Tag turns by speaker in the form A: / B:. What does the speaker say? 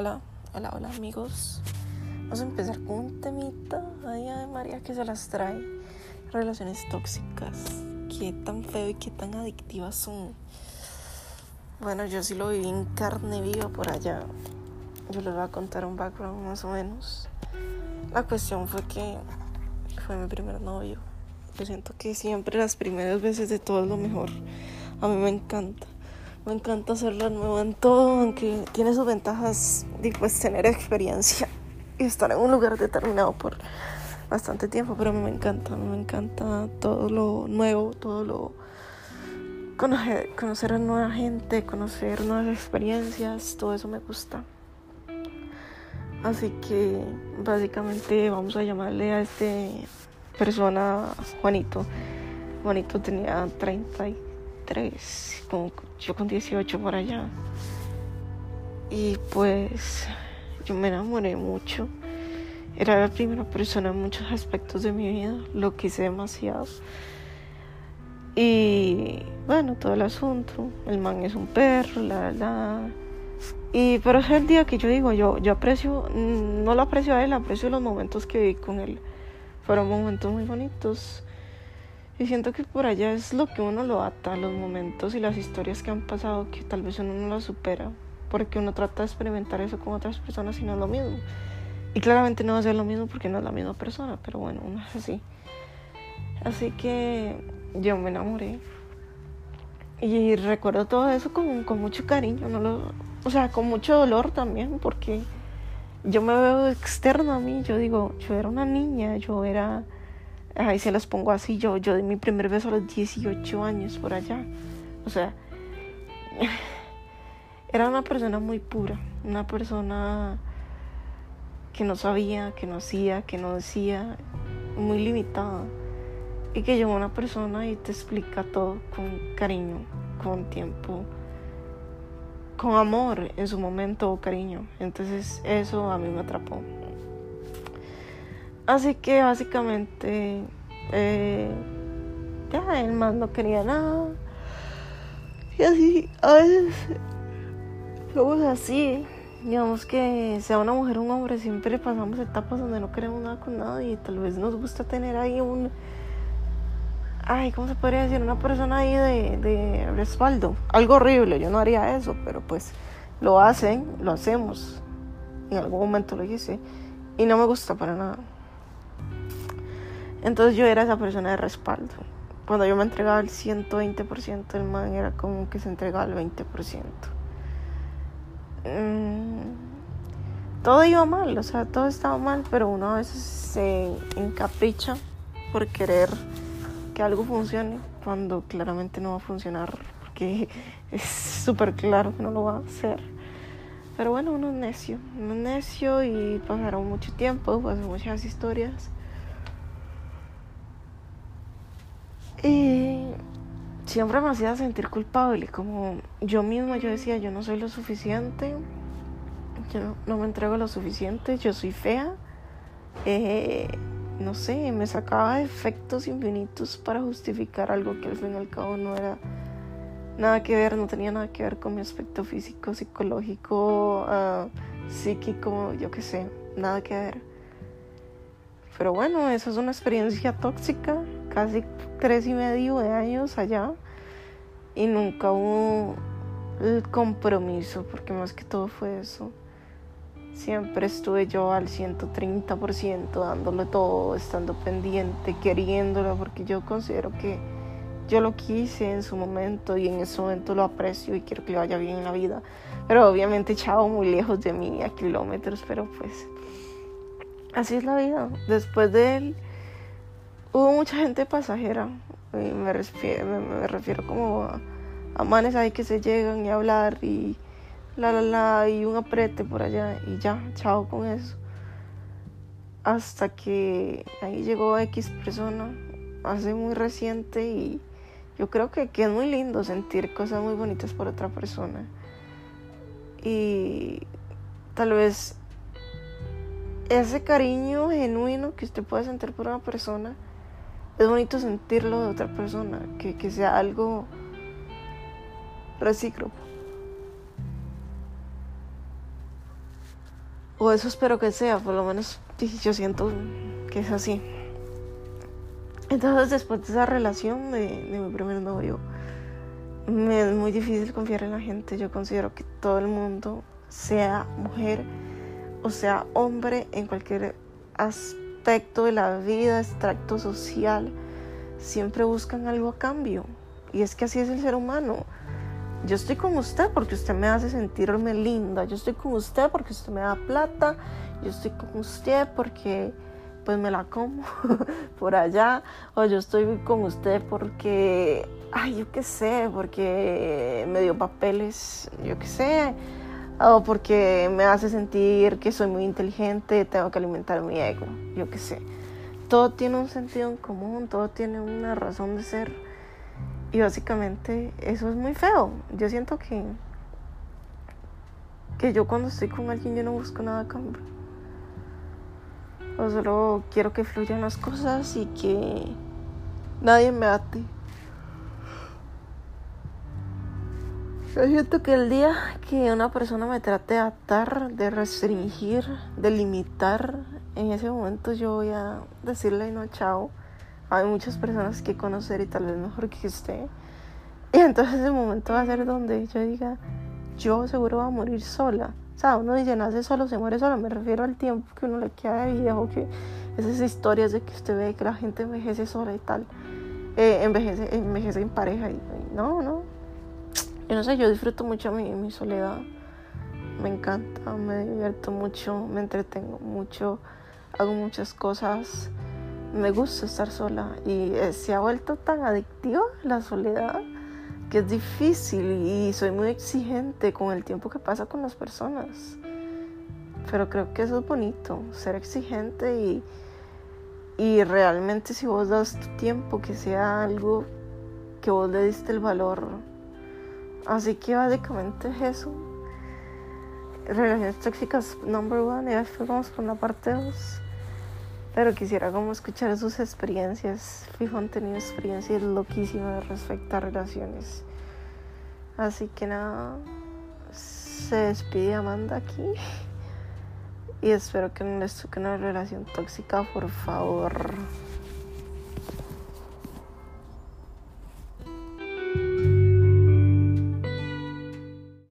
A: Hola, hola, hola amigos. Vamos a empezar con un temita. Ay, ay, María, que se las trae. Relaciones tóxicas. Qué tan feo y qué tan adictivas son. Bueno, yo sí lo viví en carne viva por allá. Yo les voy a contar un background más o menos. La cuestión fue que fue mi primer novio. Yo siento que siempre las primeras veces de todo es lo mejor. A mí me encanta. Me encanta hacerla nueva en todo, aunque tiene sus ventajas de pues, tener experiencia y estar en un lugar determinado por bastante tiempo, pero me encanta, me encanta todo lo nuevo, todo lo conocer, conocer a nueva gente, conocer nuevas experiencias, todo eso me gusta. Así que básicamente vamos a llamarle a este persona Juanito. Juanito tenía 30 y como yo con 18 por allá. Y pues yo me enamoré mucho. Era la primera persona en muchos aspectos de mi vida, lo quise demasiado. Y bueno, todo el asunto, el man es un perro, la la. Y pero es el día que yo digo, yo, yo aprecio, no lo aprecio a él, aprecio los momentos que viví con él. Fueron momentos muy bonitos. Y siento que por allá es lo que uno lo ata, los momentos y las historias que han pasado que tal vez uno no lo supera, porque uno trata de experimentar eso con otras personas y no es lo mismo. Y claramente no va a ser lo mismo porque no es la misma persona, pero bueno, uno es así. Así que yo me enamoré. Y recuerdo todo eso con, con mucho cariño, no lo, o sea, con mucho dolor también, porque yo me veo externo a mí, yo digo, yo era una niña, yo era ahí se las pongo así, yo, yo di mi primer beso a los 18 años por allá. O sea, era una persona muy pura, una persona que no sabía, que no hacía, que no decía, muy limitada. Y que llegó una persona y te explica todo con cariño, con tiempo, con amor en su momento, cariño. Entonces eso a mí me atrapó. Así que básicamente eh, ya el man no quería nada. Y así, a veces somos así. Digamos que sea una mujer o un hombre, siempre pasamos etapas donde no queremos nada con nadie y tal vez nos gusta tener ahí un. Ay, ¿cómo se podría decir? Una persona ahí de, de respaldo. Algo horrible, yo no haría eso, pero pues lo hacen, lo hacemos. En algún momento lo hice y no me gusta para nada. Entonces yo era esa persona de respaldo. Cuando yo me entregaba el 120%, el man era como que se entregaba el 20%. Mm, todo iba mal, o sea, todo estaba mal, pero uno a veces se encapricha por querer que algo funcione cuando claramente no va a funcionar, porque es súper claro que no lo va a hacer. Pero bueno, uno es necio, uno es necio y pasaron mucho tiempo, pasaron muchas historias. Y siempre me hacía sentir culpable, como yo misma yo decía, yo no soy lo suficiente, yo no me entrego lo suficiente, yo soy fea. Eh, no sé, me sacaba efectos infinitos para justificar algo que al fin y al cabo no era nada que ver, no tenía nada que ver con mi aspecto físico, psicológico, uh, psíquico, yo qué sé, nada que ver. Pero bueno, eso es una experiencia tóxica, casi tres y medio de años allá y nunca hubo el compromiso, porque más que todo fue eso. Siempre estuve yo al 130% dándole todo, estando pendiente, queriéndolo, porque yo considero que yo lo quise en su momento y en ese momento lo aprecio y quiero que le vaya bien en la vida. Pero obviamente echado muy lejos de mí, a kilómetros, pero pues así es la vida. Después de él hubo mucha gente pasajera. me, refiero, me, refiero como a, manes ahí que se llegan y hablar y la la la y un aprete por allá y ya, chao con eso. Hasta que ahí llegó X persona, hace muy reciente y yo creo que, que es muy lindo sentir cosas muy bonitas por otra persona. Y tal vez ese cariño genuino que usted puede sentir por una persona es bonito sentirlo de otra persona, que, que sea algo recíproco. O eso espero que sea, por lo menos yo siento que es así. Entonces después de esa relación de, de mi primer novio, me es muy difícil confiar en la gente. Yo considero que todo el mundo, sea mujer o sea hombre, en cualquier aspecto de la vida, extracto social, siempre buscan algo a cambio. Y es que así es el ser humano. Yo estoy con usted porque usted me hace sentirme linda. Yo estoy con usted porque usted me da plata. Yo estoy con usted porque pues me la como por allá. O yo estoy con usted porque, ay, yo qué sé, porque me dio papeles, yo qué sé. O porque me hace sentir que soy muy inteligente, tengo que alimentar mi ego, yo qué sé. Todo tiene un sentido en común, todo tiene una razón de ser. Y básicamente eso es muy feo. Yo siento que, que yo cuando estoy con alguien yo no busco nada a cambio. O solo quiero que fluyan las cosas y que nadie me ate. Yo siento que el día que una persona me trate de atar, de restringir, de limitar, en ese momento yo voy a decirle no, chao. Hay muchas personas que conocer y tal vez mejor que usted. Y entonces ese momento va a ser donde yo diga, yo seguro voy a morir sola. O sea, uno dice, nace solo, se muere solo. Me refiero al tiempo que uno le queda de viejo, que esas historias de que usted ve que la gente envejece sola y tal. Eh, envejece, envejece en pareja y no, no, yo no sé, yo disfruto mucho mi, mi soledad. Me encanta, me divierto mucho, me entretengo mucho, hago muchas cosas. Me gusta estar sola y eh, se ha vuelto tan adictiva la soledad que es difícil y soy muy exigente con el tiempo que pasa con las personas. Pero creo que eso es bonito, ser exigente y, y realmente si vos das tu tiempo, que sea algo que vos le diste el valor Así que básicamente es eso. Relaciones tóxicas number one y después vamos con la parte 2. Pero quisiera como escuchar sus experiencias. Fijo han tenido experiencias loquísimas respecto a relaciones. Así que nada, se despide Amanda aquí. Y espero que no les toque una relación tóxica, por favor.